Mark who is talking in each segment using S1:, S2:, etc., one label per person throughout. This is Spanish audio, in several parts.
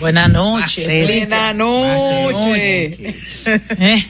S1: Buenas noches.
S2: Buenas noches.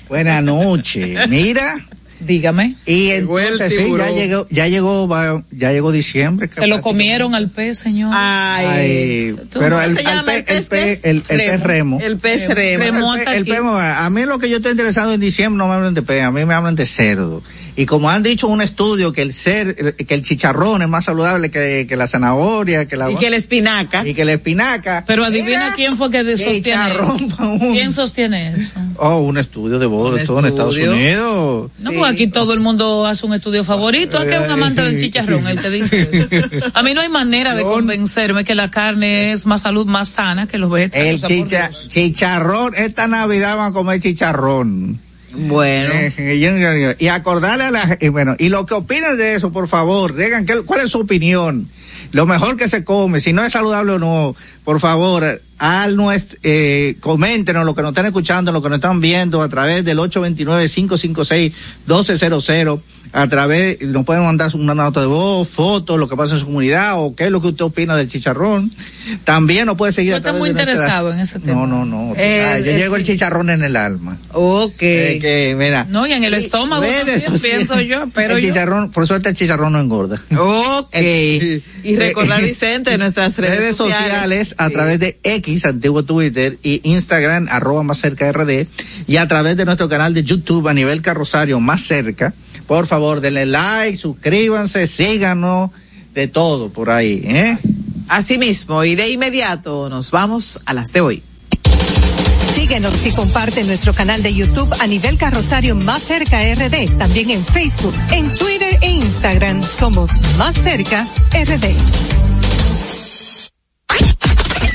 S3: Buenas noches. Mira.
S1: Dígame.
S3: Y entonces sí, ya llegó, ya llegó, ya llegó diciembre.
S1: Se lo comieron al pez, señor.
S3: Ay, pero el, pez, el, pez remo.
S2: El pez remo.
S3: El, pez, a mí lo que yo estoy interesado en diciembre no me hablan de pez, a mí me hablan de cerdo. Y como han dicho en un estudio que el ser, que el chicharrón es más saludable que, que la zanahoria, que la
S2: y que la espinaca.
S3: Y que la espinaca.
S1: Pero adivina quién fue que sostiene eso. ¿Quién sostiene eso?
S3: Oh, un estudio de todo en Estados Unidos.
S1: No, pues aquí todo el mundo hace un estudio favorito. Aquí es un amante del chicharrón el que dice eso. A mí no hay manera de convencerme que la carne es más salud, más sana que los vegetales.
S3: El chicharrón, esta Navidad van a comer chicharrón.
S2: Bueno.
S3: Eh, y acordarle a la, y bueno, y lo que opinan de eso, por favor, digan cuál es su opinión. Lo mejor que se come, si no es saludable o no, por favor, al nuestro, eh, coméntenos lo que nos están escuchando, lo que nos están viendo a través del 829-556-1200 a través, nos pueden mandar una nota de voz, fotos, lo que pasa en su comunidad o qué es lo que usted opina del chicharrón. También nos puede seguir.
S1: Yo estoy muy interesado en ese tema.
S3: No, no, no. Eh, yo llego el chicharrón en el alma.
S2: Ok.
S3: que, mira.
S1: No, y en el estómago también, pienso yo, pero
S3: el chicharrón, por suerte el chicharrón no engorda.
S2: Ok. y recordar, Vicente, nuestras redes,
S3: sociales, a través de X, antiguo Twitter, y Instagram, arroba más cerca RD, y a través de nuestro canal de YouTube a nivel carrosario más cerca por favor, denle like, suscríbanse, síganos, de todo por ahí, ¿eh?
S2: Así mismo, y de inmediato nos vamos a las de hoy.
S4: Síguenos y comparte nuestro canal de YouTube a nivel carrosario Más Cerca RD. También en Facebook, en Twitter e Instagram somos Más Cerca RD.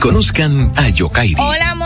S5: Conozcan a Yokairi.
S6: Hola.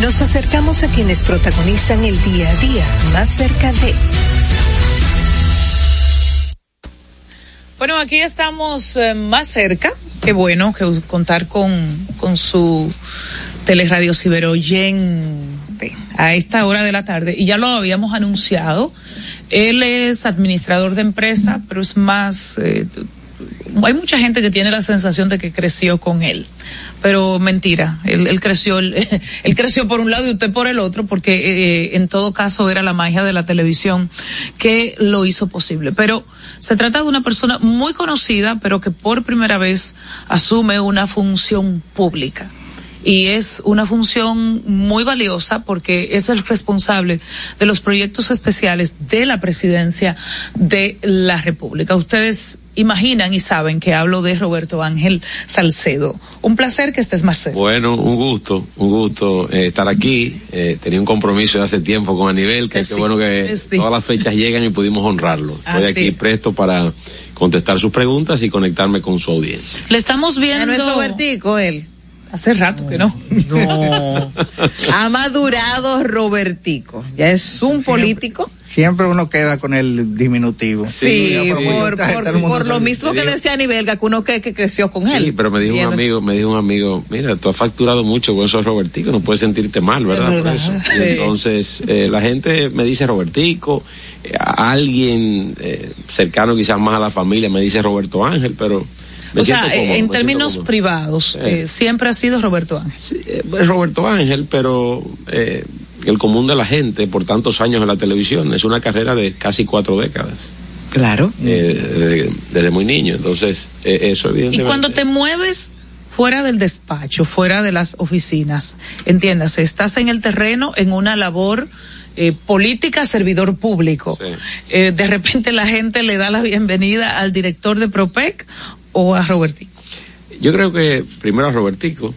S4: Nos acercamos a quienes protagonizan el día a día más cerca de...
S1: Bueno, aquí estamos eh, más cerca. Qué bueno que contar con, con su teleradio ciberoyente. a esta hora de la tarde y ya lo habíamos anunciado. Él es administrador de empresa, pero es más, eh, hay mucha gente que tiene la sensación de que creció con él, pero mentira, él, creció, él, creció por un lado y usted por el otro, porque eh, en todo caso era la magia de la televisión que lo hizo posible. Pero se trata de una persona muy conocida, pero que por primera vez asume una función pública y es una función muy valiosa porque es el responsable de los proyectos especiales de la presidencia de la República. Ustedes imaginan y saben que hablo de Roberto Ángel Salcedo. Un placer que estés, Marcelo.
S7: Bueno, un gusto, un gusto eh, estar aquí. Eh, tenía un compromiso de hace tiempo con Aníbal, que qué bueno que todas las fechas llegan y pudimos honrarlo. Estoy aquí presto para contestar sus preguntas y conectarme con su audiencia.
S1: Le estamos viendo.
S2: no es Robertico él.
S1: Hace rato que no.
S2: No. ha madurado Robertico. Ya es un político.
S3: Siempre uno queda con el diminutivo.
S2: Sí, por, lo mismo que decía Nivelga, que uno que, que creció con él.
S7: Sí, pero me dijo un amigo, me dijo un amigo, mira, tú has facturado mucho con eso Robertico, no puedes sentirte mal, ¿verdad? Por eso. entonces, eh, la gente me dice Robertico, eh, alguien eh, cercano quizás más a la familia me dice Roberto Ángel, pero
S1: o sea, en términos privados, eh, siempre ha sido Roberto Ángel.
S7: Sí, eh, es Roberto Ángel, pero eh, el común de la gente por tantos años en la televisión es una carrera de casi cuatro décadas.
S2: Claro.
S7: Desde, muy niño, entonces eso evidentemente.
S1: Y cuando te mueves fuera del despacho, fuera de las oficinas, entiéndase, estás en el terreno en una labor política servidor público. de repente la gente le da la bienvenida al director de Propec o a Robertico?
S7: Yo creo que primero a Robertico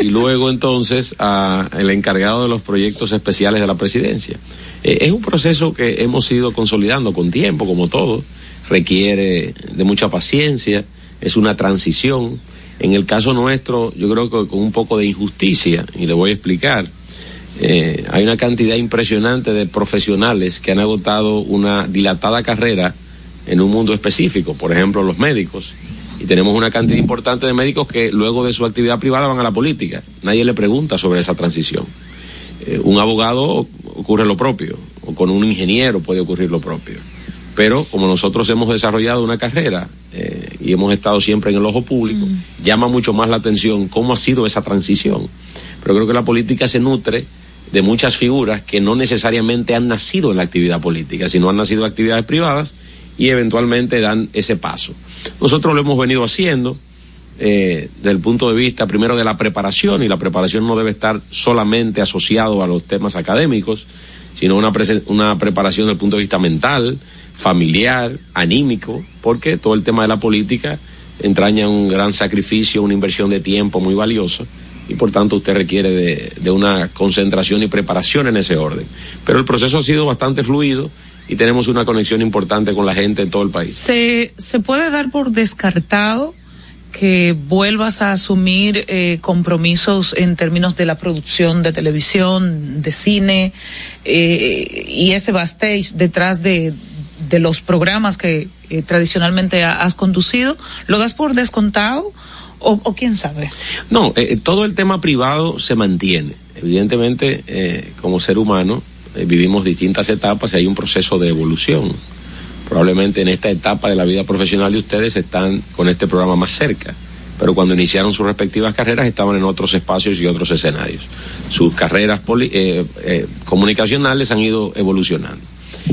S7: y luego entonces a el encargado de los proyectos especiales de la presidencia. Eh, es un proceso que hemos ido consolidando con tiempo, como todo. Requiere de mucha paciencia, es una transición. En el caso nuestro, yo creo que con un poco de injusticia, y le voy a explicar. Eh, hay una cantidad impresionante de profesionales que han agotado una dilatada carrera en un mundo específico, por ejemplo los médicos, y tenemos una cantidad importante de médicos que luego de su actividad privada van a la política. Nadie le pregunta sobre esa transición. Eh, un abogado ocurre lo propio, o con un ingeniero puede ocurrir lo propio. Pero como nosotros hemos desarrollado una carrera eh, y hemos estado siempre en el ojo público, llama mucho más la atención cómo ha sido esa transición. Pero creo que la política se nutre de muchas figuras que no necesariamente han nacido en la actividad política, sino han nacido en actividades privadas y eventualmente dan ese paso. Nosotros lo hemos venido haciendo eh, desde el punto de vista primero de la preparación y la preparación no debe estar solamente asociado a los temas académicos, sino una, una preparación desde el punto de vista mental, familiar, anímico, porque todo el tema de la política entraña un gran sacrificio, una inversión de tiempo muy valiosa y por tanto usted requiere de, de, una concentración y preparación en ese orden. Pero el proceso ha sido bastante fluido y tenemos una conexión importante con la gente en todo el país.
S1: ¿Se, se puede dar por descartado que vuelvas a asumir eh, compromisos en términos de la producción de televisión, de cine eh, y ese backstage detrás de, de los programas que eh, tradicionalmente has conducido? ¿Lo das por descontado? O, o, quién sabe?
S7: No, eh, todo el tema privado se mantiene. Evidentemente, eh, como ser humano, eh, vivimos distintas etapas y hay un proceso de evolución. Probablemente en esta etapa de la vida profesional de ustedes están con este programa más cerca, pero cuando iniciaron sus respectivas carreras estaban en otros espacios y otros escenarios. Sus carreras eh, eh, comunicacionales han ido evolucionando.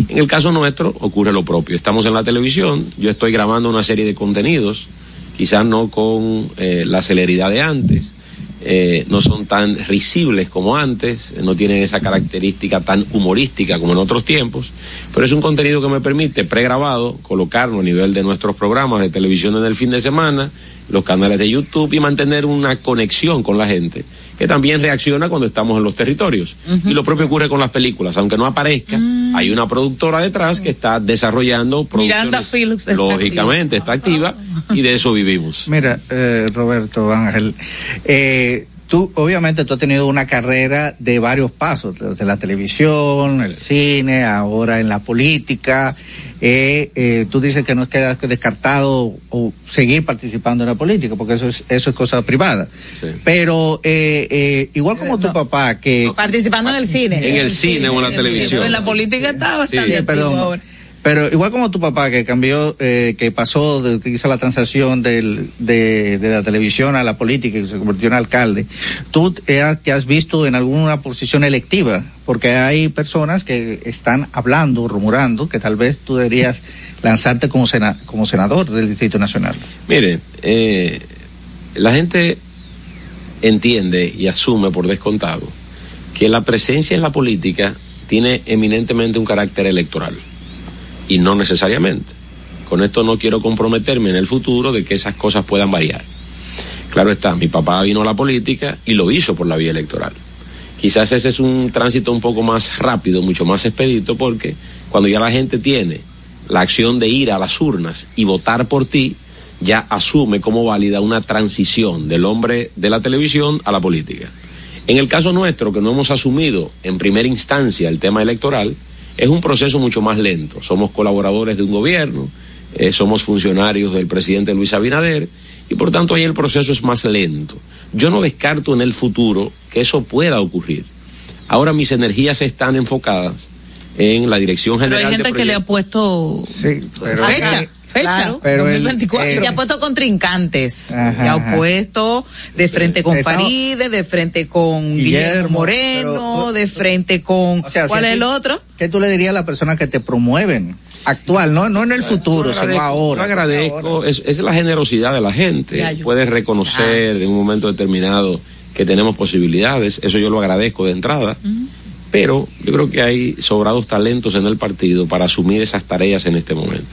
S7: En el caso nuestro ocurre lo propio. Estamos en la televisión, yo estoy grabando una serie de contenidos, quizás no con la celeridad de antes, eh, no son tan risibles como antes, no tienen esa característica tan humorística como en otros tiempos, pero es un contenido que me permite pregrabado colocarlo a nivel de nuestros programas de televisión en el fin de semana, los canales de YouTube y mantener una conexión con la gente que también reacciona cuando estamos en los territorios. Y lo propio ocurre con las películas, aunque no aparezca, mm. hay una productora detrás que está desarrollando producciones. Phillips lógicamente está activa, y de eso vivimos.
S3: Mira, eh, Roberto Ángel, eh, tú obviamente tú has tenido una carrera de varios pasos, desde la televisión, el cine, ahora en la política. eh, eh, tú dices que no es queda descartado o seguir participando en la política, porque eso es, eso es cosa privada. Pero eh, eh, igual como tu papá, que...
S2: Participando en el cine.
S7: En el cine o en la televisión.
S1: En la política está bastante
S3: Sí,
S1: activo
S3: perdón.
S1: ahora.
S3: Pero igual como tu papá que cambió, eh, que pasó, de, que hizo la transacción del, de, la televisión a la política y se convirtió en alcalde, tú te te has visto en alguna posición electiva, porque hay personas que están hablando, rumorando, que tal vez tú deberías lanzarte como, como senador del Distrito Nacional.
S7: Mire, eh, la gente entiende y asume por descontado que la presencia en la política tiene eminentemente un carácter electoral y no necesariamente. Con esto no quiero comprometerme en el futuro de que esas cosas puedan variar. Claro está, mi papá vino a la política y lo hizo por la vía electoral. Quizás ese es un tránsito un poco más rápido, mucho más expedito, porque cuando ya la gente tiene la acción de ir a las urnas y votar por ti, ya asume como válida una transición del hombre de la televisión a la política. En el caso nuestro, que no hemos asumido en primera instancia el tema electoral, es un proceso mucho más lento. Somos colaboradores de un gobierno, eh, somos funcionarios del presidente Luis Abinader y por tanto ahí el proceso es más lento. Yo no descarto en el futuro que eso pueda ocurrir. Ahora mis energías están enfocadas en la Dirección
S1: Pero
S7: General
S1: hay gente
S7: de
S1: que le ha puesto
S3: pero-
S1: fecha,
S3: Eh,
S1: fecha,
S2: Claro.
S3: Pero el-
S1: 2024.
S3: eh,
S2: Y ha puesto contrincantes.
S3: Ajá,
S2: ya ha puesto de frente con
S3: Estamos-
S2: Faride, de frente con Guillermo,
S3: Guillermo,
S2: Moreno,
S3: pero-
S2: de frente con.
S3: O sea,
S2: ¿Cuál
S3: si
S2: es el otro?
S3: ¿Qué tú le dirías a las personas que te promueven? Actual, no, no en el futuro, sino ahora.
S7: yo agradezco, es, es la generosidad de la gente.
S1: Ya, yo-
S7: Puedes reconocer en un momento determinado que tenemos posibilidades, eso yo lo agradezco de entrada. Pero yo creo que hay sobrados talentos en el partido para asumir esas tareas en este momento.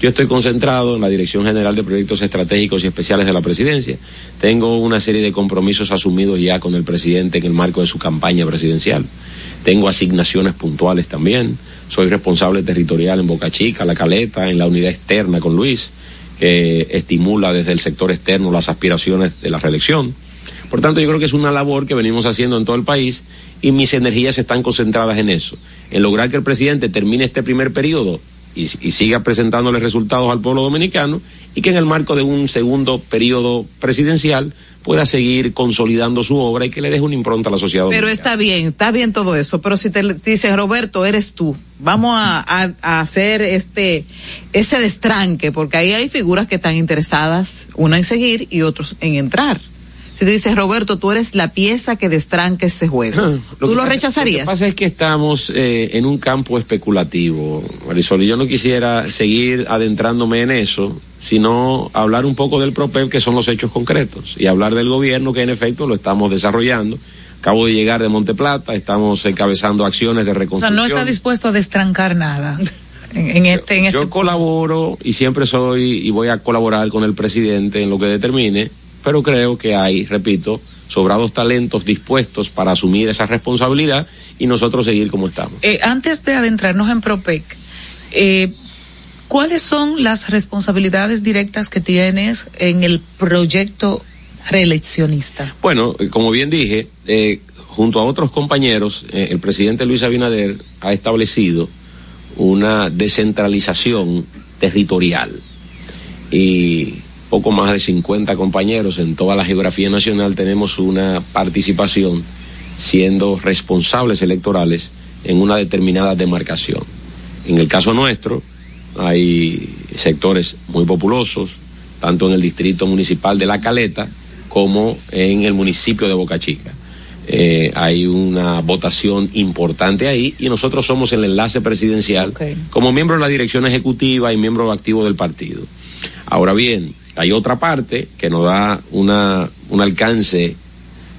S7: Yo estoy concentrado en la Dirección General de Proyectos Estratégicos y Especiales de la Presidencia. Tengo una serie de compromisos asumidos ya con el presidente en el marco de su campaña presidencial. Tengo asignaciones puntuales también. Soy responsable territorial en Boca Chica, La Caleta, en la unidad externa con Luis, que estimula desde el sector externo las aspiraciones de la reelección. Por tanto, yo creo que es una labor que venimos haciendo en todo el país y mis energías están concentradas en eso, en lograr que el presidente termine este primer periodo y, y siga presentándole resultados al pueblo dominicano y que en el marco de un segundo periodo presidencial pueda seguir consolidando su obra y que le deje una impronta a la sociedad
S2: Pero
S7: dominicana.
S2: está bien, está bien todo eso. Pero si te dices, Roberto, eres tú, vamos a, a- a hacer este ese destranque, porque ahí hay figuras que están interesadas, una en seguir y otros en entrar. Si te dices, Roberto, tú eres la pieza que destranque ese juego,
S7: Lo
S2: ¿tú lo
S7: pasa-
S2: rechazarías?
S7: Lo que pasa es que estamos eh, en un campo especulativo, Marisol, y yo no quisiera seguir adentrándome en eso, sino hablar un poco del PROPEP, que son los hechos concretos, y hablar del gobierno, que en efecto lo estamos desarrollando. Acabo de llegar de Monteplata, estamos encabezando acciones de
S1: O sea,
S7: reconstrucción.
S1: no está dispuesto a destrancar nada en, en este, en este
S7: Yo colaboro y siempre soy y voy a colaborar con el presidente en lo que determine, pero creo que hay, repito, sobrados talentos dispuestos para asumir esa responsabilidad y nosotros seguir como estamos.
S1: Eh, antes de adentrarnos en PROPEC, eh, ¿cuáles son las responsabilidades directas que tienes en el proyecto reeleccionista?
S7: Bueno, eh, como bien dije, eh, junto a otros compañeros, el presidente Luis Abinader ha establecido una descentralización territorial y poco más de 50 compañeros en toda la geografía nacional tenemos una participación siendo responsables electorales en una determinada demarcación. En el caso nuestro, hay sectores muy populosos, tanto en el distrito municipal de La Caleta como en el municipio de Boca Chica. Eh, hay una votación importante ahí y nosotros somos el enlace presidencial como miembro de la dirección ejecutiva y miembro activo del partido. Ahora bien, hay otra parte que nos da una, un alcance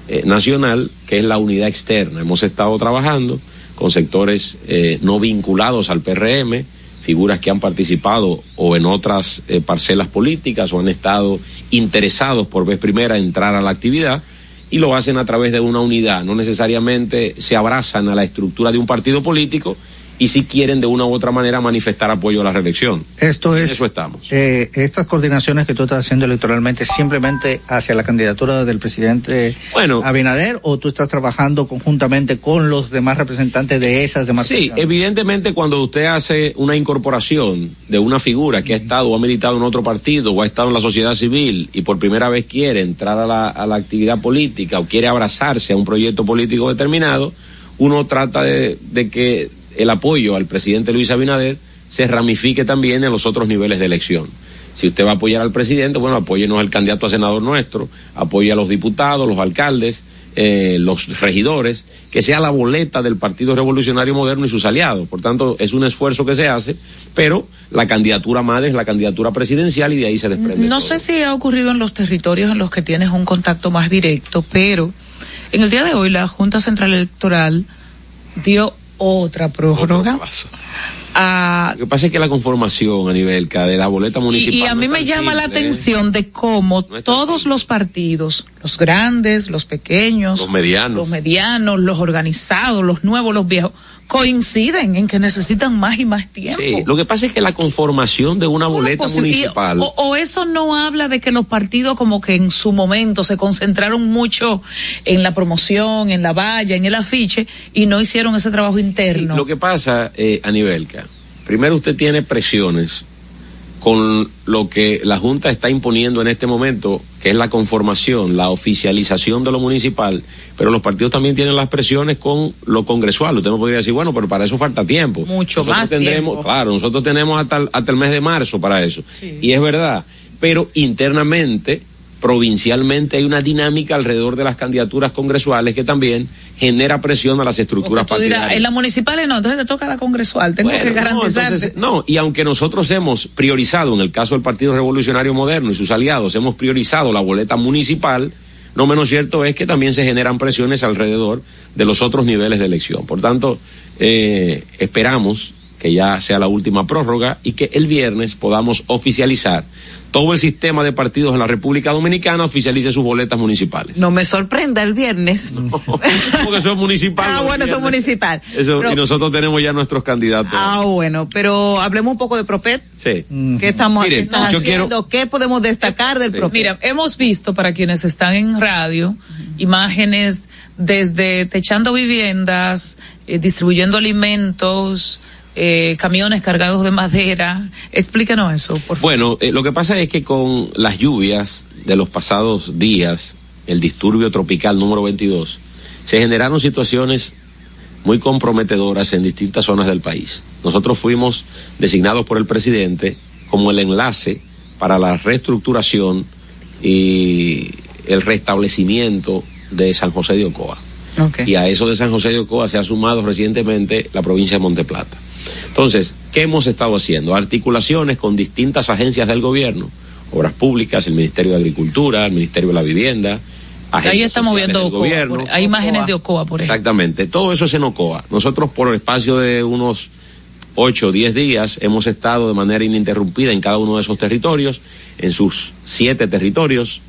S7: eh, nacional, que es la unidad externa. Hemos estado trabajando con sectores eh, no vinculados al PRM, figuras que han participado o en otras eh, parcelas políticas o han estado interesados por vez primera en entrar a la actividad y lo hacen a través de una unidad. No necesariamente se abrazan a la estructura de un partido político y si quieren de una u otra manera manifestar apoyo a la reelección.
S3: Esto
S7: En
S3: es.
S7: eso estamos.
S3: eh, estas coordinaciones que tú estás haciendo electoralmente simplemente hacia la candidatura del presidente
S7: Bueno.
S3: Abinader o tú estás trabajando conjuntamente con los demás representantes de esas demás
S7: Sí, evidentemente cuando usted hace una incorporación de una figura que ha estado o ha militado en otro partido o ha estado en la sociedad civil y por primera vez quiere entrar a la, a la actividad política o quiere abrazarse a un proyecto político determinado, uno trata de, de que el apoyo al presidente Luis Abinader se ramifique también en los otros niveles de elección. Si usted va a apoyar al presidente, bueno, apóyenos al candidato a senador nuestro, apoye a los diputados, los alcaldes, eh, los regidores, que sea la boleta del Partido Revolucionario Moderno y sus aliados. Por tanto, es un esfuerzo que se hace, pero la candidatura madre es la candidatura presidencial y de ahí se desprende.
S1: No
S7: todo.
S1: sé si ha ocurrido en los territorios en los que tienes un contacto más directo, pero en el día de hoy la Junta Central Electoral dio otra prórroga a
S7: Lo que pasa es que la conformación a nivel de la boleta municipal.
S1: Y, a mí me llama la
S7: simple, ¿eh?
S1: atención de cómo todos los partidos, los grandes, los pequeños,
S7: Los medianos.
S1: los medianos, los organizados, los nuevos, los viejos, coinciden en que necesitan más y más tiempo.
S7: Sí, lo que pasa es que la conformación de una boleta municipal.
S1: O, o eso no habla de que los partidos como que en su momento se concentraron mucho en la promoción, en la valla, en el afiche y no hicieron ese trabajo interno.
S7: Lo que pasa, eh, Anibelca, primero usted tiene presiones con lo que la Junta está imponiendo en este momento, que es la conformación, la oficialización de lo municipal, pero los partidos también tienen las presiones con lo congresual. Usted no podría decir, bueno, pero para eso falta tiempo.
S2: Mucho
S7: Nosotros
S2: más
S7: tendremos,
S2: tiempo.
S7: Claro, nosotros tenemos hasta el, hasta el mes de marzo para eso. Y es verdad, pero internamente, provincialmente, hay una dinámica alrededor de las candidaturas congresuales que también genera presión a las estructuras
S1: dirás,
S7: partidarias.
S1: en las municipales no, entonces te toca la congresual, tengo
S7: Bueno,
S1: que
S7: no, entonces, no, y aunque nosotros hemos priorizado, en el caso del Partido Revolucionario Moderno y sus aliados, hemos priorizado la boleta municipal, no menos cierto es que también se generan presiones alrededor de los otros niveles de elección. Por tanto, eh, esperamos que ya sea la última prórroga y que el viernes podamos oficializar todo el sistema de partidos en la República Dominicana oficialice sus boletas municipales.
S2: No me sorprenda el viernes.
S7: Porque eso es municipal.
S2: Ah, bueno, eso es municipal.
S7: Eso,
S2: Pero-
S7: y nosotros tenemos ya nuestros candidatos.
S2: Ah, bueno, pero hablemos un poco de Propet.
S7: Sí.
S2: ¿Qué estamos
S7: Mire,
S2: qué están haciendo? ¿Qué podemos destacar del Propet?
S1: Mira, hemos visto para quienes están en radio imágenes desde techando viviendas, eh, distribuyendo alimentos, eh, camiones cargados de madera. Explícanos eso, por favor.
S7: Bueno, eh, lo que pasa es que con las lluvias de los pasados días, el disturbio tropical número 22, se generaron situaciones muy comprometedoras en distintas zonas del país. Nosotros fuimos designados por el presidente como el enlace para la reestructuración y el restablecimiento de San José de Ocoa. Y a eso de San José de Ocoa se ha sumado recientemente la provincia de Monteplata. Entonces, ¿qué hemos estado haciendo? Articulaciones con distintas agencias del gobierno, obras públicas, el Ministerio de Agricultura, el Ministerio de la Vivienda.
S1: Ahí estamos viendo Ocoa.
S7: gobierno.
S1: por- hay imágenes de Ocoa, por ejemplo.
S7: Exactamente, todo eso es en Ocoa. Nosotros por el espacio de unos ocho o diez días hemos estado de manera ininterrumpida en cada uno de esos territorios, en sus siete territorios.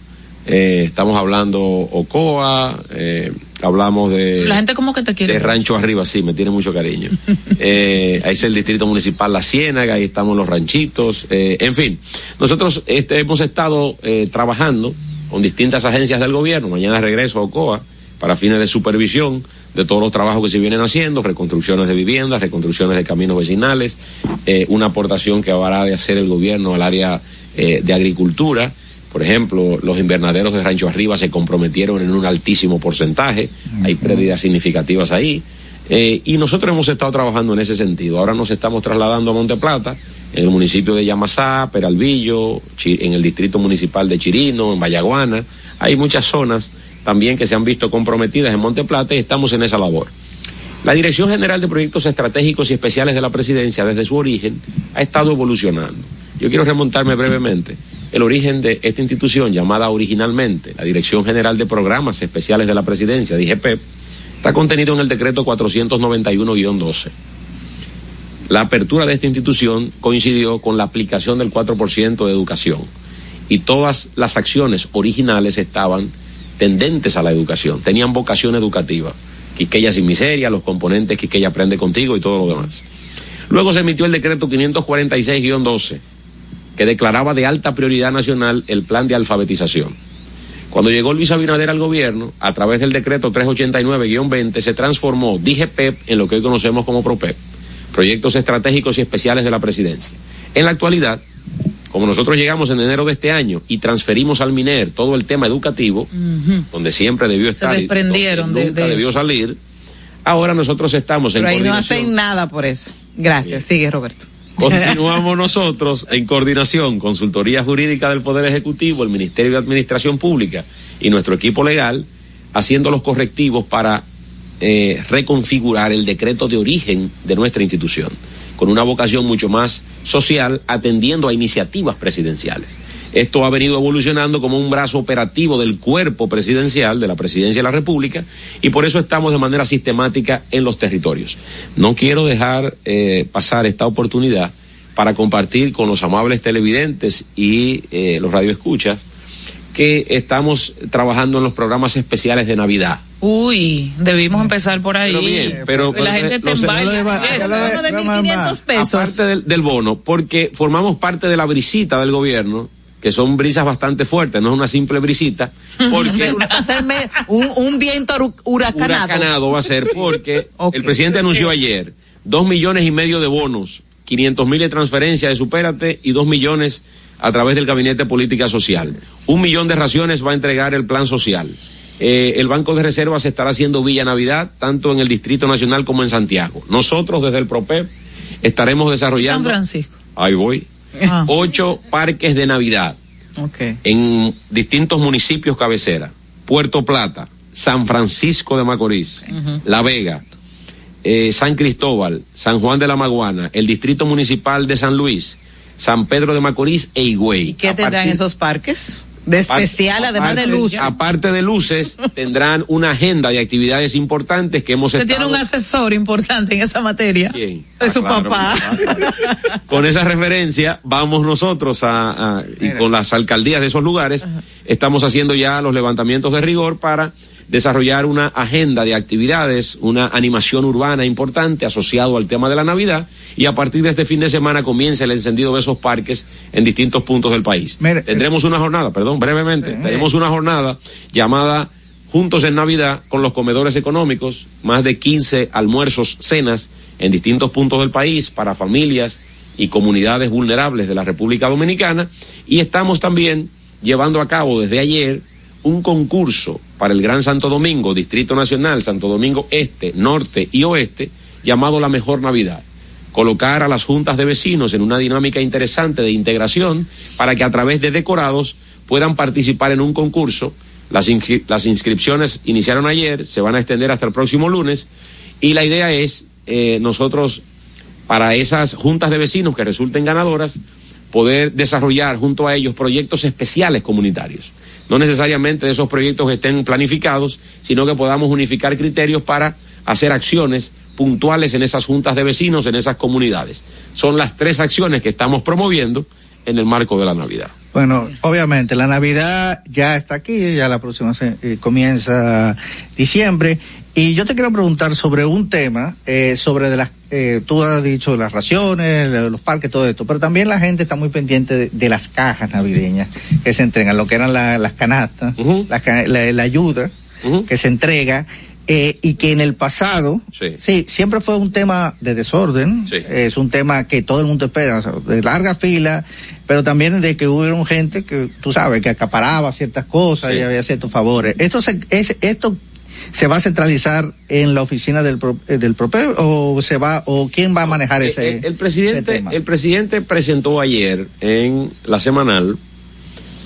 S7: Eh, estamos hablando Ocoa, eh, hablamos de...
S1: La gente como que te quiere.
S7: De Rancho Arriba, sí, me tiene mucho cariño. eh, ahí es el Distrito Municipal La Ciénaga, ahí estamos los ranchitos, eh, en fin. Nosotros este, hemos estado eh, trabajando con distintas agencias del gobierno, mañana regreso a Ocoa para fines de supervisión de todos los trabajos que se vienen haciendo, reconstrucciones de viviendas, reconstrucciones de caminos vecinales, eh, una aportación que habrá de hacer el gobierno al área eh, de agricultura. Por ejemplo, los invernaderos de Rancho Arriba se comprometieron en un altísimo porcentaje, hay pérdidas significativas ahí. Eh, y nosotros hemos estado trabajando en ese sentido. Ahora nos estamos trasladando a Monte Plata, en el municipio de Yamasá, Peralvillo, en el distrito municipal de Chirino, en Vallaguana. Hay muchas zonas también que se han visto comprometidas en Monte Plata y estamos en esa labor. La Dirección General de Proyectos Estratégicos y Especiales de la Presidencia, desde su origen, ha estado evolucionando. Yo quiero remontarme brevemente. El origen de esta institución, llamada originalmente la Dirección General de Programas Especiales de la Presidencia, DGPEP, está contenido en el decreto 491-12. La apertura de esta institución coincidió con la aplicación del 4% de educación y todas las acciones originales estaban tendentes a la educación, tenían vocación educativa. Quiqueya sin miseria, los componentes Quiqueya aprende contigo y todo lo demás. Luego se emitió el decreto 546-12, que declaraba de alta prioridad nacional el plan de alfabetización. Cuando llegó Luis Abinader al gobierno, a través del decreto 389-20, se transformó DIGEPEP en lo que hoy conocemos como PROPEP, Proyectos Estratégicos y Especiales de la Presidencia. En la actualidad, como nosotros llegamos en enero de este año y transferimos al MINER todo el tema educativo, donde siempre debió estar
S1: Se desprendieron
S7: y
S1: de,
S7: nunca
S1: de
S7: debió
S1: eso.
S7: salir, ahora nosotros estamos en
S2: Pero ahí no hacen nada por eso. Gracias. Sigue, Roberto.
S7: Continuamos nosotros en coordinación, Consultoría Jurídica del Poder Ejecutivo, el Ministerio de Administración Pública y nuestro equipo legal, haciendo los correctivos para eh, reconfigurar el decreto de origen de nuestra institución, con una vocación mucho más social, atendiendo a iniciativas presidenciales. Esto ha venido evolucionando como un brazo operativo del cuerpo presidencial, de la presidencia de la República, y por eso estamos de manera sistemática en los territorios. No quiero dejar eh, pasar esta oportunidad para compartir con los amables televidentes y eh, los radioescuchas que estamos trabajando en los programas especiales de Navidad.
S1: Uy, debimos empezar por ahí.
S7: Pero bien, pero-
S1: la gente
S3: lo de-
S1: Bien.
S3: ya lo de-
S2: Bono de
S3: vamos a
S2: 1.500 pesos.
S7: Aparte del, del bono, porque formamos parte de la brisita del gobierno, que son brisas bastante fuertes, no es una simple brisita, porque
S2: Hacerme un, un viento huracanado.
S7: huracanado va a ser porque el presidente anunció ayer dos millones y medio de bonos, 500 mil de transferencia de Supérate y dos millones a través del Gabinete de Política Social. Un millón de raciones va a entregar el Plan Social. Eh, el Banco de Reservas estará haciendo Villa Navidad, tanto en el Distrito Nacional como en Santiago. Nosotros, desde el PROPEP, estaremos
S1: San
S7: desarrollando...
S1: Francisco.
S7: Ahí voy.
S1: Ah.
S7: Ocho parques de Navidad en distintos municipios cabecera. Puerto Plata, San Francisco de Macorís, La Vega, eh, San Cristóbal, San Juan de la Maguana, el Distrito Municipal de San Luis, San Pedro de Macorís e Higüey.
S2: ¿Y qué tendrán
S7: partir-
S2: esos parques? De
S7: Aparte-
S2: especial, además de
S7: aparte-
S2: luz.
S7: Aparte de luces, tendrán una agenda de actividades importantes que hemos
S1: Usted tiene un asesor importante en esa materia.
S7: ¿Quién?
S2: De su
S7: claro,
S2: papá.
S7: Con esa referencia, vamos nosotros a, a- y con las alcaldías de esos lugares, estamos haciendo ya los levantamientos de rigor para desarrollar una agenda de actividades, una animación urbana importante asociado al tema de la Navidad y a partir de este fin de semana comienza el encendido de esos parques en distintos puntos del país. Tendremos una jornada, perdón, brevemente, tenemos una jornada llamada Juntos en Navidad con los comedores económicos, más de 15 almuerzos, cenas en distintos puntos del país para familias y comunidades vulnerables de la República Dominicana y estamos también llevando a cabo desde ayer un concurso para el Gran Santo Domingo, Distrito Nacional, Santo Domingo Este, Norte y Oeste, llamado La Mejor Navidad. Colocar a las juntas de vecinos en una dinámica interesante de integración para que a través de decorados puedan participar en un concurso. Las, inscri- las inscripciones iniciaron ayer, se van a extender hasta el próximo lunes y la idea es eh, nosotros para esas juntas de vecinos que resulten ganadoras, poder desarrollar junto a ellos proyectos especiales comunitarios. No necesariamente esos proyectos estén planificados, sino que podamos unificar criterios para hacer acciones puntuales en esas juntas de vecinos, en esas comunidades. Son las tres acciones que estamos promoviendo en el marco de la Navidad.
S3: Bueno, obviamente la Navidad ya está aquí, ya la próxima se- eh, comienza diciembre. Y yo te quiero preguntar sobre un tema, eh, sobre de las, eh, tú has dicho las raciones, de los parques, todo esto, pero también la gente está muy pendiente de, de las cajas navideñas que se entregan, lo que eran la- las canastas, las ca- la, la ayuda que se entrega. eh, y que en el pasado,
S7: Sí.
S3: siempre fue un tema de desorden,
S7: Sí.
S3: es un tema que todo el mundo espera, o sea, de larga fila, pero también de que hubo gente que, tú sabes, que acaparaba ciertas cosas
S7: Sí.
S3: y había ciertos favores. Esto se, es, esto se va a centralizar en la oficina del, pro- eh, del PROPE o se va, o quién va a manejar
S7: Eh,
S3: ese,
S7: eh, el
S3: ese
S7: presidente
S3: tema?
S7: el presidente presentó ayer en la semanal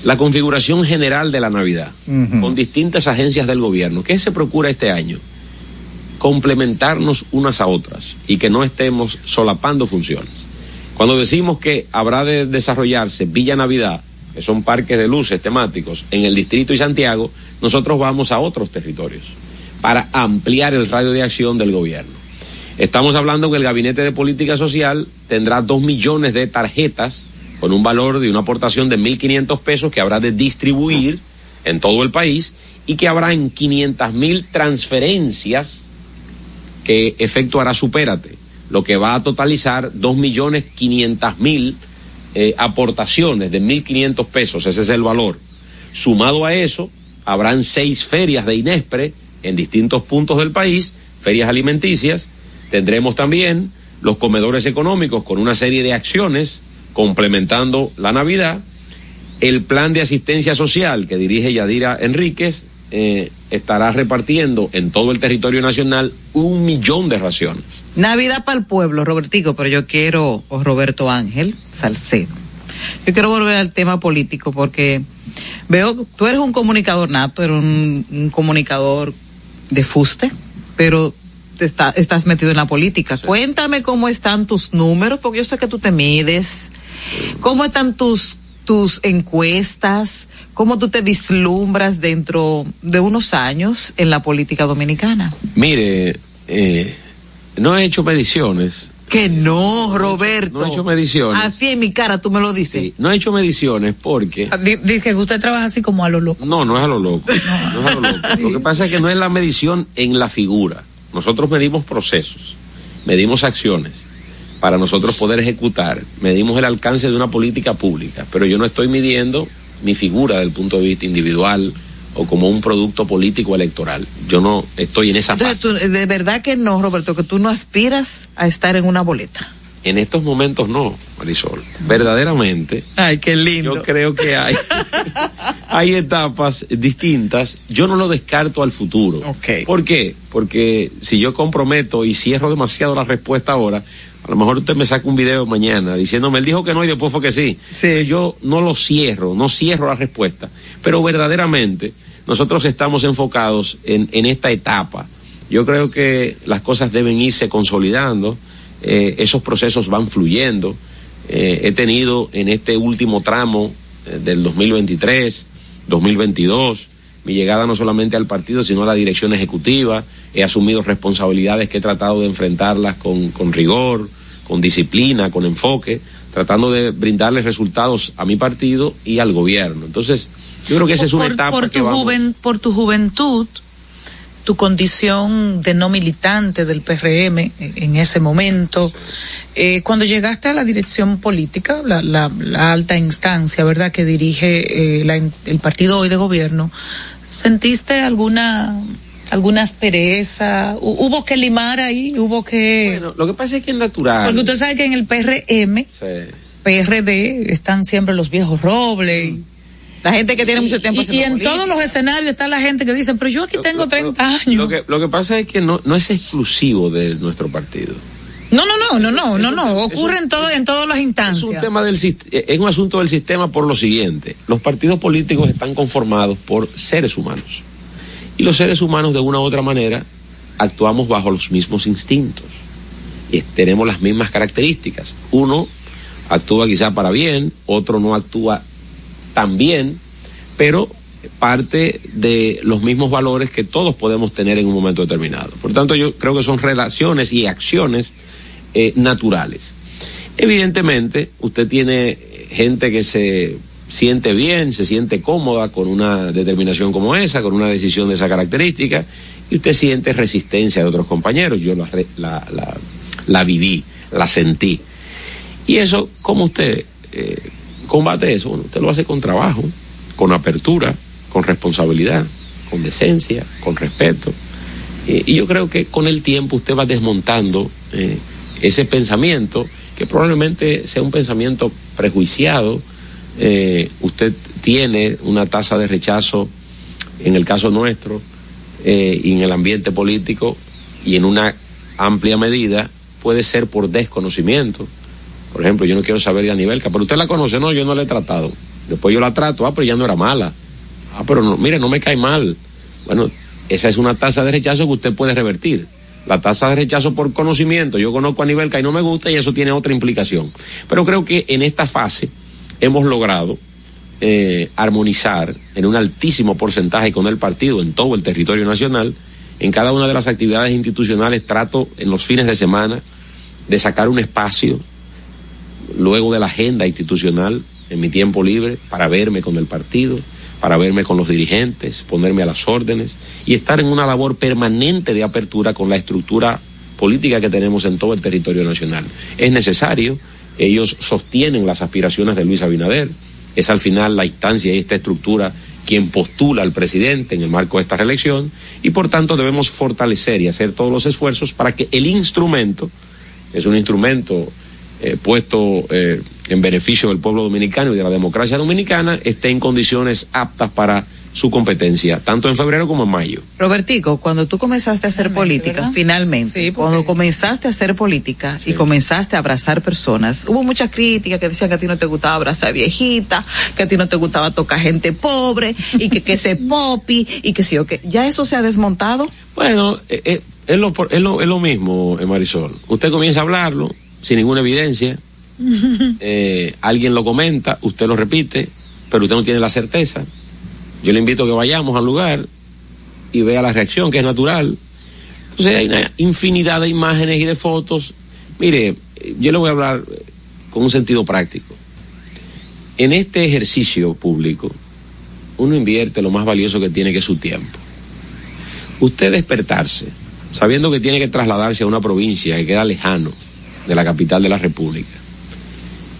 S7: la configuración general de la Navidad con distintas agencias del gobierno. ¿Qué se procura este año? Complementarnos unas a otras y que no estemos solapando funciones. Cuando decimos que habrá de desarrollarse Villa Navidad, que son parques de luces temáticos en el distrito y Santiago, nosotros vamos a otros territorios para ampliar el radio de acción del gobierno. Estamos hablando que el Gabinete de Política Social tendrá dos millones de tarjetas con un valor de una aportación de 1.500 pesos que habrá de distribuir en todo el país y que habrá en 500 mil transferencias que efectuará Supérate lo que va a totalizar dos millones quinientas mil eh, aportaciones de mil quinientos pesos, ese es el valor. Sumado a eso, habrán seis ferias de Inespre en distintos puntos del país, ferias alimenticias. Tendremos también los comedores económicos con una serie de acciones complementando la Navidad. El plan de asistencia social que dirige Yadira Enríquez eh, estará repartiendo en todo el territorio nacional un millón de raciones.
S2: Navidad para el pueblo, Robertico, pero yo quiero, o Roberto Ángel Salcedo. Yo quiero volver al tema político porque veo, tú eres un comunicador nato, eres un comunicador de fuste, pero te está, estás metido en la política. Cuéntame cómo están tus números, porque yo sé que tú te mides. ¿Cómo están tus, tus encuestas? ¿Cómo tú te vislumbras dentro de unos años en la política dominicana?
S7: Mire, eh, no he hecho mediciones.
S2: Que no, Roberto.
S7: No he hecho mediciones.
S2: Así en mi cara tú me lo dices.
S7: Sí, no he hecho mediciones porque...
S1: Dice que usted trabaja así como a lo loco.
S7: No, no es a lo loco. No, es a lo loco. Lo que pasa es que no es la medición en la figura. Nosotros medimos procesos, medimos acciones para nosotros poder ejecutar, medimos el alcance de una política pública, pero yo no estoy midiendo mi figura desde el punto de vista individual o como un producto político electoral. Yo no estoy en esa
S2: Entonces,
S7: fase.
S2: tú- de verdad que no, Roberto, que tú no aspiras a estar en una boleta.
S7: En estos momentos no, Marisol. Verdaderamente,
S2: Ay, qué lindo.
S7: yo creo que hay, hay etapas distintas. Yo no lo descarto al futuro.
S2: Ok.
S7: ¿Por qué? Porque si yo comprometo y cierro demasiado la respuesta ahora, a lo mejor usted me saca un video mañana diciéndome, él dijo que no y después fue que sí.
S2: Sí.
S7: Yo no lo cierro, no cierro la respuesta. Pero verdaderamente nosotros estamos enfocados en, en esta etapa. Yo creo que las cosas deben irse consolidando, eh, esos procesos van fluyendo. Eh, he tenido en este último tramo eh, del 2023, 2022, mi llegada no solamente al partido, sino a la dirección ejecutiva. He asumido responsabilidades que he tratado de enfrentarlas con, con rigor, con disciplina, con enfoque, tratando de brindarles resultados a mi partido y al gobierno. Entonces, yo creo que esa es una
S1: por,
S7: etapa
S1: por
S7: que
S1: tu
S7: vamos-
S1: juven- por tu juventud, tu condición de no militante del PRM en, ese momento, eh, cuando llegaste a la dirección política, la, la- la alta instancia, ¿verdad?, que dirige eh, la el partido hoy de gobierno, ¿sentiste alguna alguna aspereza? Hu- ¿Hubo que limar ahí? ¿Hubo que...?
S7: Bueno, lo que pasa es que es natural.
S1: Porque usted sabe que en el PRM,
S7: Sí.
S1: PRD, están siempre los viejos robles. y-
S2: La gente que tiene mucho tiempo
S1: y, en
S2: política.
S1: todos los escenarios está la gente que dice, pero yo aquí
S7: Lo-
S1: tengo
S7: lo-
S1: 30
S7: lo-
S1: años.
S7: Lo que, lo que pasa es que no, no es exclusivo de nuestro partido.
S1: No, no, no, no, no,
S7: es
S1: no, no.
S7: es
S1: Ocurre en todo, en todas las
S7: Es
S1: instancias.
S7: un tema del eh, es un asunto del sistema por lo siguiente. Los partidos políticos están conformados por seres humanos. Y los seres humanos de una u otra manera actuamos bajo los mismos instintos. Y tenemos las mismas características. Uno actúa quizá para bien, otro no actúa tan bien, pero parte de los mismos valores que todos podemos tener en un momento determinado. Por tanto, yo creo que son relaciones y acciones eh, naturales. Evidentemente, usted tiene gente que se siente bien, se siente cómoda con una determinación como esa, con una decisión de esa característica, y usted siente resistencia de otros compañeros. Yo la, viví, la sentí. Y eso, ¿cómo usted eh, combate eso? Bueno, usted lo hace con trabajo, con apertura, con responsabilidad, con decencia, con respeto. Eh, y yo creo que con el tiempo usted va desmontando eh, ese pensamiento, que probablemente sea un pensamiento prejuiciado. Eh, usted tiene una tasa de rechazo, en el caso nuestro, y en el ambiente político, y en una amplia medida, puede ser por desconocimiento. Por ejemplo, yo no quiero saber de Anibelca, pero usted la conoce, no, yo no la he tratado. Después yo la trato, ah, pero ya no era mala. Ah, pero no, mire, no me cae mal. Bueno, esa es una tasa de rechazo que usted puede revertir. La tasa de rechazo por conocimiento, yo conozco a Anibelca y no me gusta y eso tiene otra implicación. Pero creo que en esta fase hemos logrado eh, armonizar en un altísimo porcentaje con el partido en todo el territorio nacional. En cada una de las actividades institucionales trato en los fines de semana de sacar un espacio luego de la agenda institucional en mi tiempo libre para verme con el partido, para verme con los dirigentes, ponerme a las órdenes y estar en una labor permanente de apertura con la estructura políticas que tenemos en todo el territorio nacional. Es necesario, ellos sostienen las aspiraciones de Luis Abinader, es al final la instancia y esta estructura quien postula al presidente en el marco de esta reelección y por tanto debemos fortalecer y hacer todos los esfuerzos para que el instrumento, es un instrumento eh, puesto eh, en beneficio del pueblo dominicano y de la democracia dominicana, esté en condiciones aptas para su competencia, tanto en febrero como en mayo.
S2: Robertico, cuando tú comenzaste a hacer
S1: Finalmente,
S2: política,
S1: ¿verdad?
S2: finalmente,
S1: Sí, porque-
S2: cuando comenzaste a hacer política y comenzaste a abrazar personas, hubo muchas críticas que decían que a ti no te gustaba abrazar viejita, que a ti no te gustaba tocar gente pobre y que que ese popi y que sí o que ya eso se ha desmontado.
S7: Bueno, eh, eh, es, lo, por- es, lo, es lo mismo, Marisol. Usted comienza a hablarlo sin ninguna evidencia, eh, alguien lo comenta, usted lo repite, pero usted no tiene la certeza. Yo le invito a que vayamos al lugar y vea la reacción, que es natural. Entonces hay una infinidad de imágenes y de fotos. Mire, yo le voy a hablar eh, con un sentido práctico. En este ejercicio público, uno invierte lo más valioso que tiene, que es su tiempo usted despertarse sabiendo que tiene que trasladarse a una provincia que queda lejano de la capital de la República,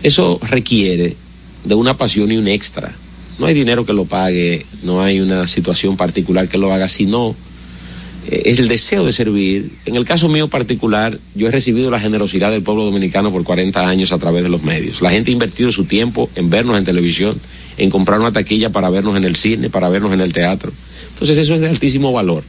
S7: eso requiere de una pasión y un extra. No hay dinero que lo pague, no hay una situación particular que lo haga, sino eh, es el deseo de servir. En el caso mío particular, yo he recibido la generosidad del pueblo dominicano por 40 años a través de los medios. La gente ha invertido su tiempo en vernos en televisión, en comprar una taquilla para vernos en el cine, para vernos en el teatro. Entonces eso es de altísimo valor.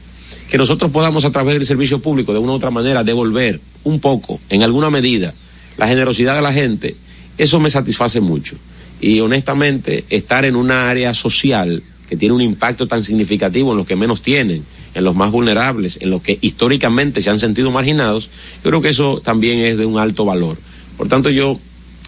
S7: Que nosotros podamos a través del servicio público de una u otra manera devolver un poco, en alguna medida, la generosidad de la gente, eso me satisface mucho. Y honestamente, estar en una área social que tiene un impacto tan significativo en los que menos tienen, en los más vulnerables, en los que históricamente se han sentido marginados, yo creo que eso también es de un alto valor. Por tanto, yo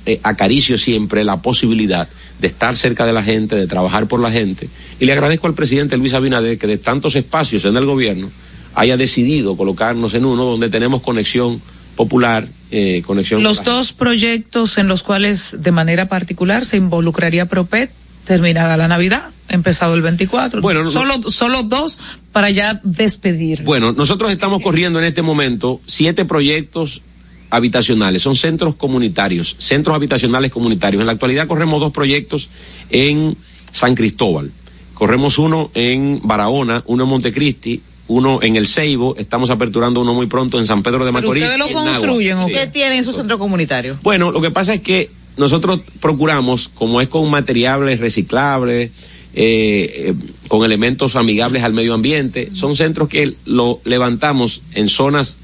S7: eh, acaricio siempre la posibilidad de estar cerca de la gente, de trabajar por la gente. Y le agradezco al presidente Luis Abinader que de tantos espacios en el gobierno haya decidido colocarnos en uno donde tenemos conexión popular, eh, conexión.
S1: Los dos proyectos en los cuales de manera particular se involucraría Propet, terminada la Navidad, empezado el 24.
S7: Bueno, no-
S1: solo, solo dos para ya despedir.
S7: Bueno, nosotros estamos corriendo en este momento siete proyectos habitacionales, son centros comunitarios, centros habitacionales comunitarios. En la actualidad corremos dos proyectos en San Cristóbal. Corremos uno en Barahona, uno en Montecristi, uno en El Ceibo, estamos aperturando uno muy pronto en San Pedro de
S1: ¿Pero
S7: Macorís.
S1: ustedes lo construyen o
S7: Sí.
S2: ¿Qué tienen esos centros comunitarios?
S7: Bueno, lo que pasa es que nosotros procuramos, como es con materiales reciclables, eh, eh, con elementos amigables al medio ambiente, son centros que lo levantamos en zonas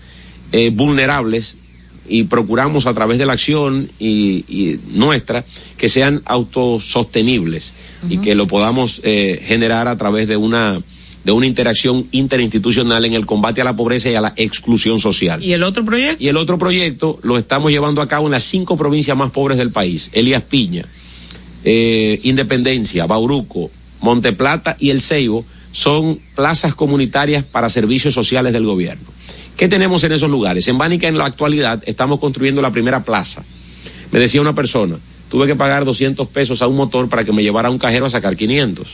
S7: eh, vulnerables y procuramos a través de la acción y, y nuestra que sean autosostenibles y que lo podamos eh, generar a través de una de una interacción interinstitucional en el combate a la pobreza y a la exclusión social.
S1: ¿Y el otro proyecto?
S7: Y el otro proyecto lo estamos llevando a cabo en las cinco provincias más pobres del país. Elías Piña, eh, Independencia, Bauruco, Monteplata y El Ceibo son plazas comunitarias para servicios sociales del gobierno. ¿Qué tenemos en esos lugares? En Bánica en la actualidad estamos construyendo la primera plaza. Me decía una persona, tuve que pagar 200 pesos a un motor para que me llevara a un cajero a sacar 500.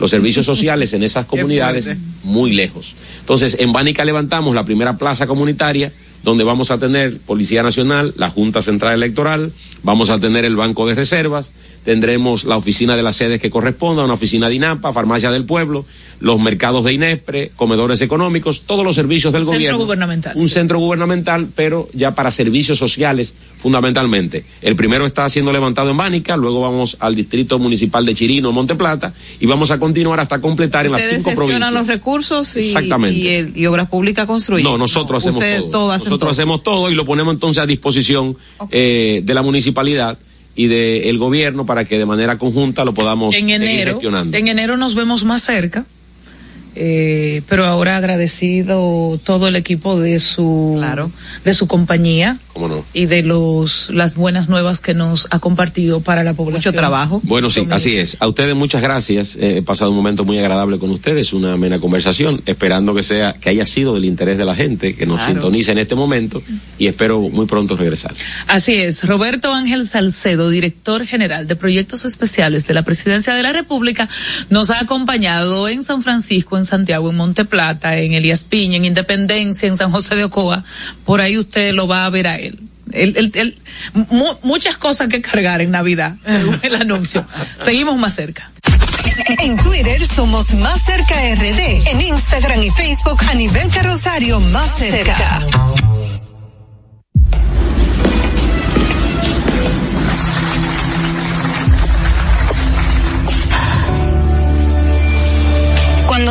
S7: Los servicios sociales en esas comunidades muy lejos. Entonces, en Bánica levantamos la primera plaza comunitaria donde vamos a tener Policía Nacional, la Junta Central Electoral, vamos a tener el Banco de Reservas, tendremos la oficina de las sedes que corresponda, una oficina de INAPA, Farmacia del Pueblo, los mercados de INESPRE, comedores económicos, todos los servicios del
S1: Un centro
S7: gobierno.
S1: gubernamental,
S7: Un
S1: sí.
S7: centro gubernamental, pero ya para servicios sociales fundamentalmente. El primero está siendo levantado en Bánica, luego vamos al Distrito Municipal de Chirino, Monteplata, y vamos a continuar hasta completar en las cinco provincias.
S2: los recursos y,
S7: Exactamente.
S2: y, el- y obras públicas construyen.
S7: No, nosotros hacemos todo.
S2: todo
S7: nosotros hacemos todo y lo ponemos entonces a disposición eh, de la municipalidad y del gobierno para que de manera conjunta lo podamos
S1: en
S7: seguir gestionando.
S1: en enero nos vemos más cerca. Eh, pero ahora agradecido todo el equipo de su
S2: Claro.
S1: de su compañía
S7: ¿Cómo no?
S1: y de los las buenas nuevas que nos ha compartido para la población.
S2: Mucho trabajo.
S7: Bueno, sí,
S1: Dominicana.
S7: así es. A ustedes muchas gracias. Eh, he pasado un momento muy agradable con ustedes, una amena conversación, esperando que sea, que haya sido del interés de la gente, que nos
S2: Claro.
S7: sintonice en este momento y espero muy pronto regresar.
S1: Así es, Roberto Ángel Salcedo, director general de proyectos especiales de la Presidencia de la República, nos ha acompañado en San Francisco, en en Santiago, en Monte Plata, en Elías Piña, en Independencia, en San José de Ocoa, por ahí usted lo va a ver a él. Él, él- él- mu- muchas cosas que cargar en Navidad, según el anuncio. Seguimos más cerca.
S4: En Twitter somos Más Cerca RD. En Instagram y Facebook a nivel Rosario Más Cerca.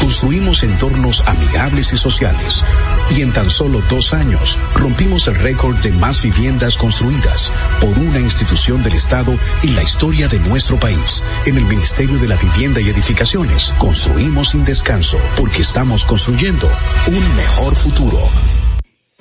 S8: Construimos entornos amigables y sociales. Y en tan solo dos años rompimos el récord de más viviendas construidas por una institución del Estado en la historia de nuestro país. En el Ministerio de la Vivienda y Edificaciones construimos sin descanso porque estamos construyendo un mejor futuro.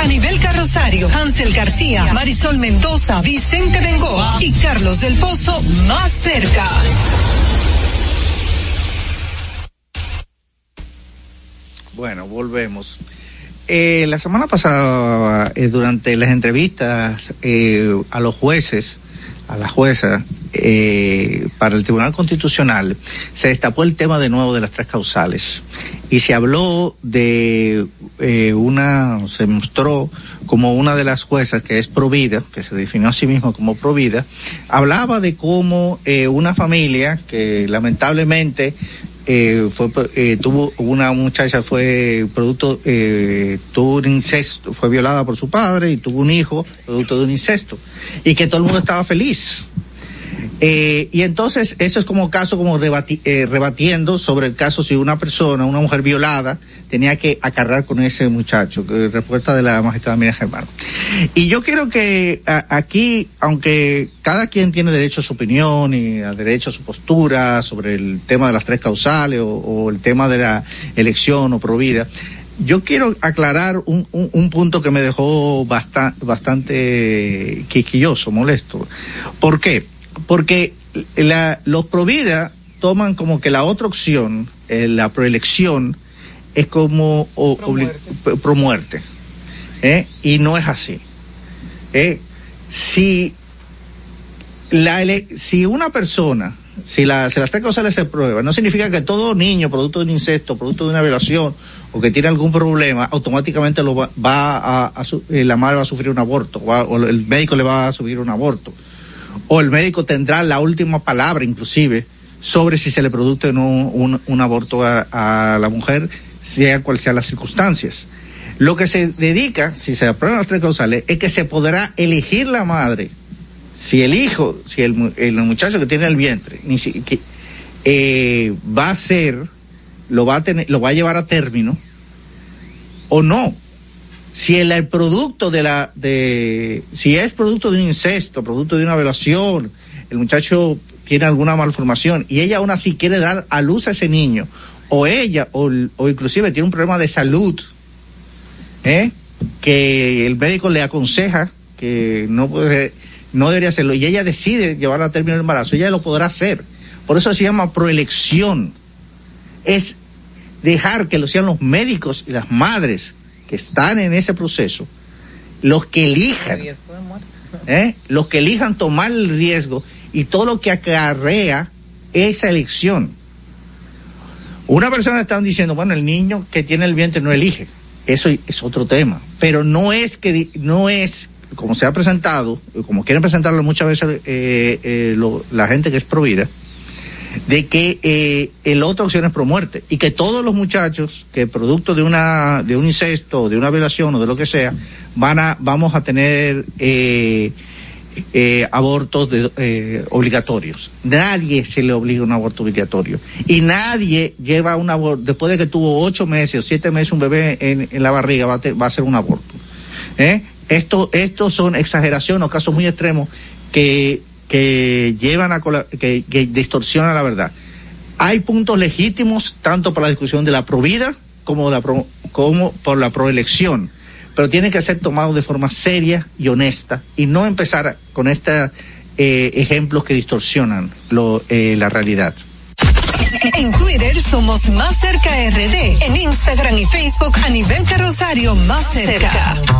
S4: A nivel Rosario, Hansel García, Marisol Mendoza, Vicente Bengoa y Carlos del Pozo más cerca.
S3: Bueno, volvemos. Eh, la semana pasada, eh, durante las entrevistas eh, a los jueces, a la jueza eh, para el Tribunal Constitucional, se destapó el tema de nuevo de las tres causales. Y se habló de eh, una, se mostró como una de las juezas que es provida, que se definió a sí misma como provida, hablaba de cómo eh, una familia que lamentablemente eh, fue eh, tuvo una muchacha fue producto eh, tuvo un incesto fue violada por su padre y tuvo un hijo producto de un incesto y que todo el mundo estaba feliz. Eh, y entonces eso es como caso como debati eh, rebatiendo sobre el caso si una persona una mujer violada tenía que acarrar con ese muchacho respuesta de la magistrada Miriam Germán y yo quiero que aquí aunque cada quien tiene derecho a su opinión y a derecho a su postura sobre el tema de las tres causales o, el tema de la elección o provida yo quiero aclarar un, un, un punto que me dejó bastante quisquilloso, molesto. ¿Por qué? Porque la, los Provida toman como que la otra opción, eh, la proelección, es como o, pro, pro muerte. ¿eh? Y no es así. ¿eh? Si, la si una persona si, la, si las tres causales se prueban, no significa que todo niño, producto de un incesto, producto de una violación o que tiene algún problema, automáticamente lo va, va a, a su, eh, la madre va a sufrir un aborto va, o el médico le va a subir un aborto. O el médico tendrá la última palabra, inclusive, sobre si se le produce o no un, un aborto a, a la mujer, sea cual sean las circunstancias. Lo que se dedica, si se aprueban las tres causales, es que se podrá elegir la madre si el hijo, si el, el muchacho que tiene el vientre, ni si, que, eh, va a ser, lo va a tener, lo va a llevar a término, o no. Si el, el producto de la, de, si es producto de un incesto, producto de una violación, el muchacho tiene alguna malformación y ella aún así quiere dar a luz a ese niño, o ella, o, o inclusive tiene un problema de salud, ¿eh? que el médico le aconseja que no puede, no debería hacerlo y ella decide llevar a término el embarazo, ella lo podrá hacer. Por eso se llama proelección. Es dejar que lo sean los médicos y las madres que están en ese proceso los que elijan, ¿eh? los que elijan tomar el riesgo y todo lo que acarrea esa elección. Una persona está diciendo, bueno, el niño que tiene el vientre no elige. Eso es otro tema. Pero no es que, no es como se ha presentado, como quieren presentarlo muchas veces eh, eh, la gente que es provida, de que eh, el otra opción es pro muerte y que todos los muchachos que producto de una de un incesto, de una violación o de lo que sea, van a vamos a tener eh, eh, abortos de, eh, obligatorios. Nadie se le obliga a un aborto obligatorio y nadie lleva un aborto después de que tuvo ocho meses o siete meses un bebé en, la barriga va a, te, va a hacer un aborto. ¿Eh? Esto, estos son exageraciones o casos muy extremos que, que llevan a que, que distorsionan la verdad. Hay puntos legítimos tanto para la discusión de la provida como por la proelección, pero tienen que ser tomados de forma seria y honesta y no empezar con estos eh, ejemplos que distorsionan eh, la realidad.
S4: En Twitter somos Más Cerca RD. En Instagram y Facebook a nivel carrosario Más Cerca.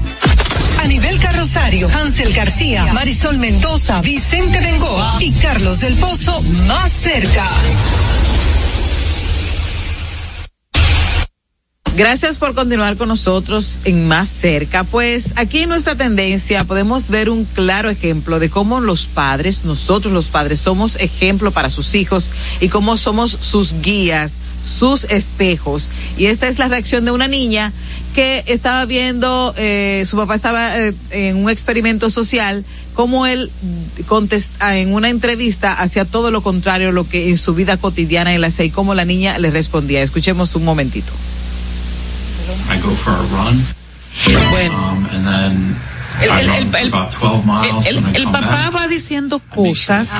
S4: Anibel Carrosario, Hansel García, Marisol Mendoza, Vicente Bengoa y Carlos del Pozo más cerca.
S2: Gracias por continuar con nosotros en Más Cerca. Pues aquí en nuestra tendencia podemos ver un claro ejemplo de cómo los padres, nosotros los padres, somos ejemplo para sus hijos y cómo somos sus guías, sus espejos. Y esta es la reacción de una niña que estaba viendo, eh, su papá estaba eh, en un experimento social, como él contesta en una entrevista hacía todo lo contrario lo que en su vida cotidiana él hacía y cómo la niña le respondía. Escuchemos un momentito.
S9: I go for a run. Um, and then
S1: El,
S9: I
S1: el-
S9: run
S1: el-
S9: for
S1: el-
S9: about 12 miles
S1: el-
S9: and I
S1: el
S9: come
S1: papá va diciendo cosas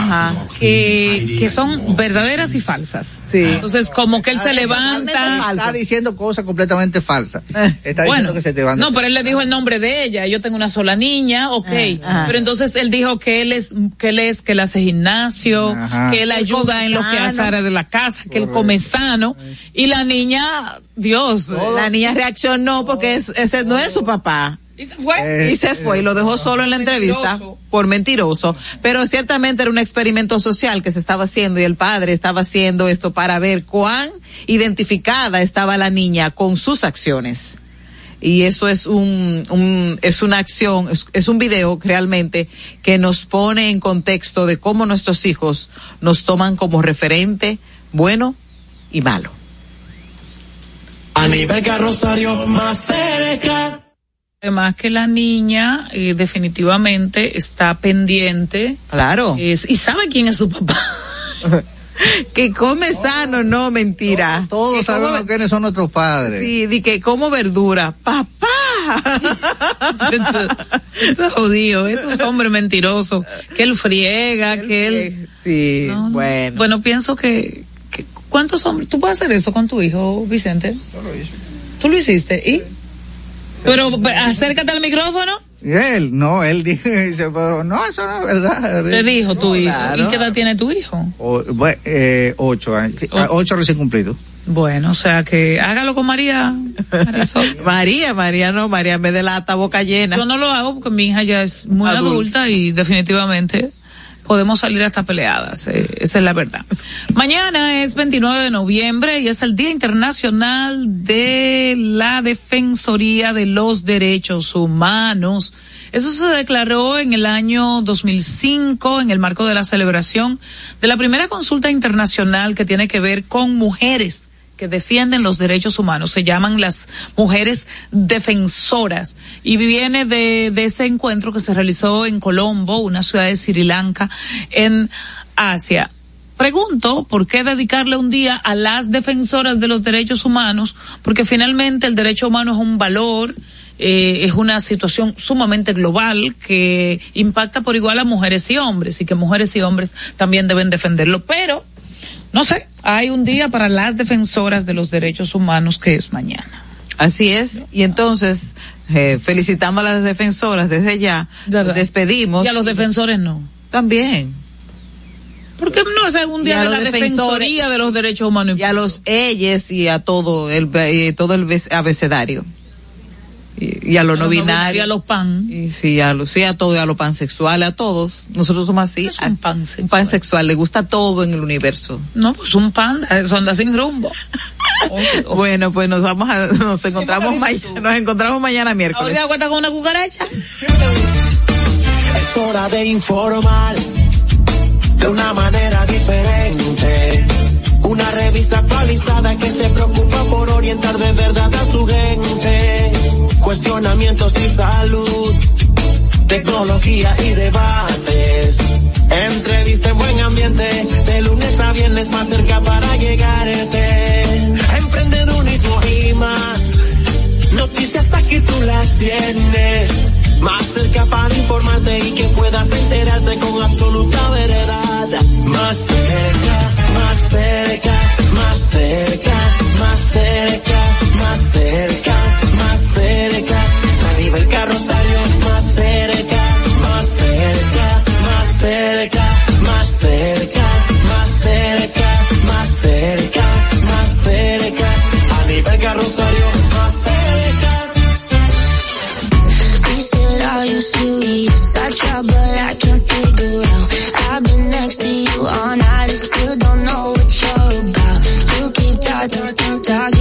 S1: que, que son verdaderas y falsas. Entonces, como que él se levanta.
S3: Está diciendo cosas completamente falsas. Está
S1: Bueno,
S3: diciendo que se te van.
S1: no, pero él le dijo el nombre de ella. Yo tengo una sola niña, ok.
S3: Ajá.
S1: Pero entonces él dijo que él es, que él es, que él hace gimnasio,
S2: Ajá.
S1: que él ayuda en los
S2: sano.
S1: quehaceres de la casa, que él come sano. Y la niña, Dios.
S2: La niña reaccionó porque es- ese no es su papá.
S1: Y se fue.
S2: y se fue y lo dejó solo en la entrevista por mentiroso. Pero ciertamente era un experimento social que se estaba haciendo y el padre estaba haciendo esto para ver cuán identificada estaba la niña con sus acciones. Y eso es un, un- es una acción, es, es un video realmente que nos pone en contexto de cómo nuestros hijos nos toman como referente bueno y malo.
S10: Anibel Carrosario más cerca.
S1: Además que la niña eh, definitivamente está pendiente.
S2: Claro.
S1: Es, y sabe quién es su papá.
S2: que come sano, no mentira.
S3: Todos
S2: Que
S3: sabemos
S2: come-
S3: quiénes son nuestros padres.
S2: Sí, di que como verdura. Papá.
S1: Esto es jodido, esto es hombre mentiroso, que él friega, que él...
S2: Sí,
S1: bueno. Bueno, pienso que, que- ¿cuántos hombres? ¿Tú puedes hacer eso con tu hijo, Vicente?
S3: Yo lo hice.
S1: ¿Tú lo hiciste? ¿Y? Pero pe- acércate al micrófono.
S3: Y él, no, él dice, dice, pero no, eso no es verdad.
S1: Te dijo tu hijo.
S3: Claro.
S1: ¿Y qué edad tiene tu hijo?
S3: O- eh, ocho años, ocho recién cumplidos.
S1: Bueno, o sea que hágalo con María. Marisol.
S2: María, María no, María me delata boca llena.
S1: Yo no lo hago porque mi hija ya es muy
S2: Adulta.
S1: adulta y definitivamente podemos salir hasta peleadas, eh, esa es la verdad. Mañana es 29 de noviembre y es el Día Internacional de la Defensoría de los Derechos Humanos. Eso se declaró en el año 2005 en el marco de la celebración de la primera consulta internacional que tiene que ver con mujeres que defienden los derechos humanos. Se llaman las mujeres defensoras y viene de, de ese encuentro que se realizó en Colombo, una ciudad de Sri Lanka, en Asia. Pregunto, ¿por qué dedicarle un día a las defensoras de los derechos humanos? Porque finalmente el derecho humano es un valor, eh, es una situación sumamente global que impacta por igual a mujeres y hombres y que mujeres y hombres también deben defenderlo. Pero, no sé, hay un día para las defensoras de los derechos humanos que es mañana.
S2: Así es. Y entonces, eh, felicitamos a las defensoras desde ya. Despedimos.
S1: Y a los defensores no.
S2: También.
S1: ¿Por qué no es un
S2: Y
S1: día de la defensoría de los derechos humanos?
S2: Y a los ellos y a todo el, eh, todo el abecedario. Y, y a lo no binario.
S1: Y a los pan.
S2: Y sí, a los, sí, a todo, a lo pansexual, a todos. Nosotros somos así.
S1: Es un pansexual.
S2: Un pansexual, le gusta todo en el universo.
S1: No, pues un panda, eso anda sin rumbo.
S2: Bueno, pues nos vamos a, nos encontramos mañana, nos encontramos mañana miércoles.
S1: Ahora cuenta con una cucaracha.
S11: Es hora de informar de una manera diferente. Una revista actualizada que se preocupa por orientar de verdad a su gente. Cuestionamientos y salud. Tecnología y debates. Entrevista en buen ambiente. De lunes a viernes más cerca para llegarte. Emprendedurismo y más. Noticias aquí tú las tienes. Más cerca para informarte y que puedas enterarte con absoluta veredad. Más cerca, más cerca, más cerca, más cerca, más cerca, cerca. Arriba el carrosario, más cerca, más cerca, más cerca, más cerca, más cerca, más cerca, más cerca. Arriba el carrosario, más cerca.
S12: He said, are you serious? I try, but I can't figure out. I've been next to you all night and still don't know what you're about. You keep talking, talking, but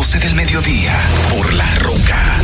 S11: 12 del
S5: mediodía por La Roca.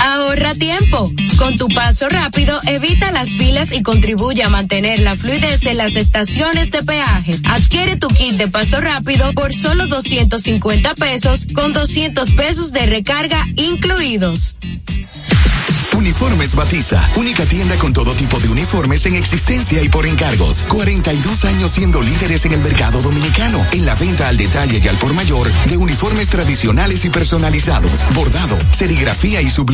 S13: Ahorra tiempo. Con tu paso rápido, evita las filas y contribuye a mantener la fluidez en las estaciones de peaje. Adquiere tu kit de paso rápido por solo 250 pesos con 200 pesos de recarga incluidos.
S14: Uniformes Batiza, única tienda con todo tipo de uniformes en existencia y por encargos. 42 años siendo líderes en el mercado dominicano, en la venta al detalle y al por mayor de uniformes tradicionales y personalizados, bordado, serigrafía y super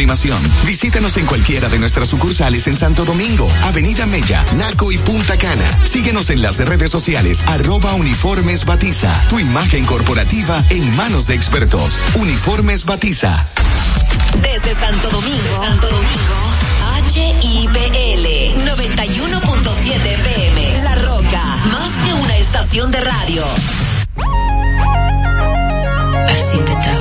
S14: Visítanos en cualquiera de nuestras sucursales en Santo Domingo, Avenida Mella, Naco y Punta Cana. Síguenos en las redes sociales, arroba uniformes batiza. Tu imagen corporativa en manos de expertos. Uniformes batiza.
S15: Desde Santo Domingo, Santo Domingo, HIPL 91.7 FM, La Roca, más que una estación de radio.
S16: I've seen the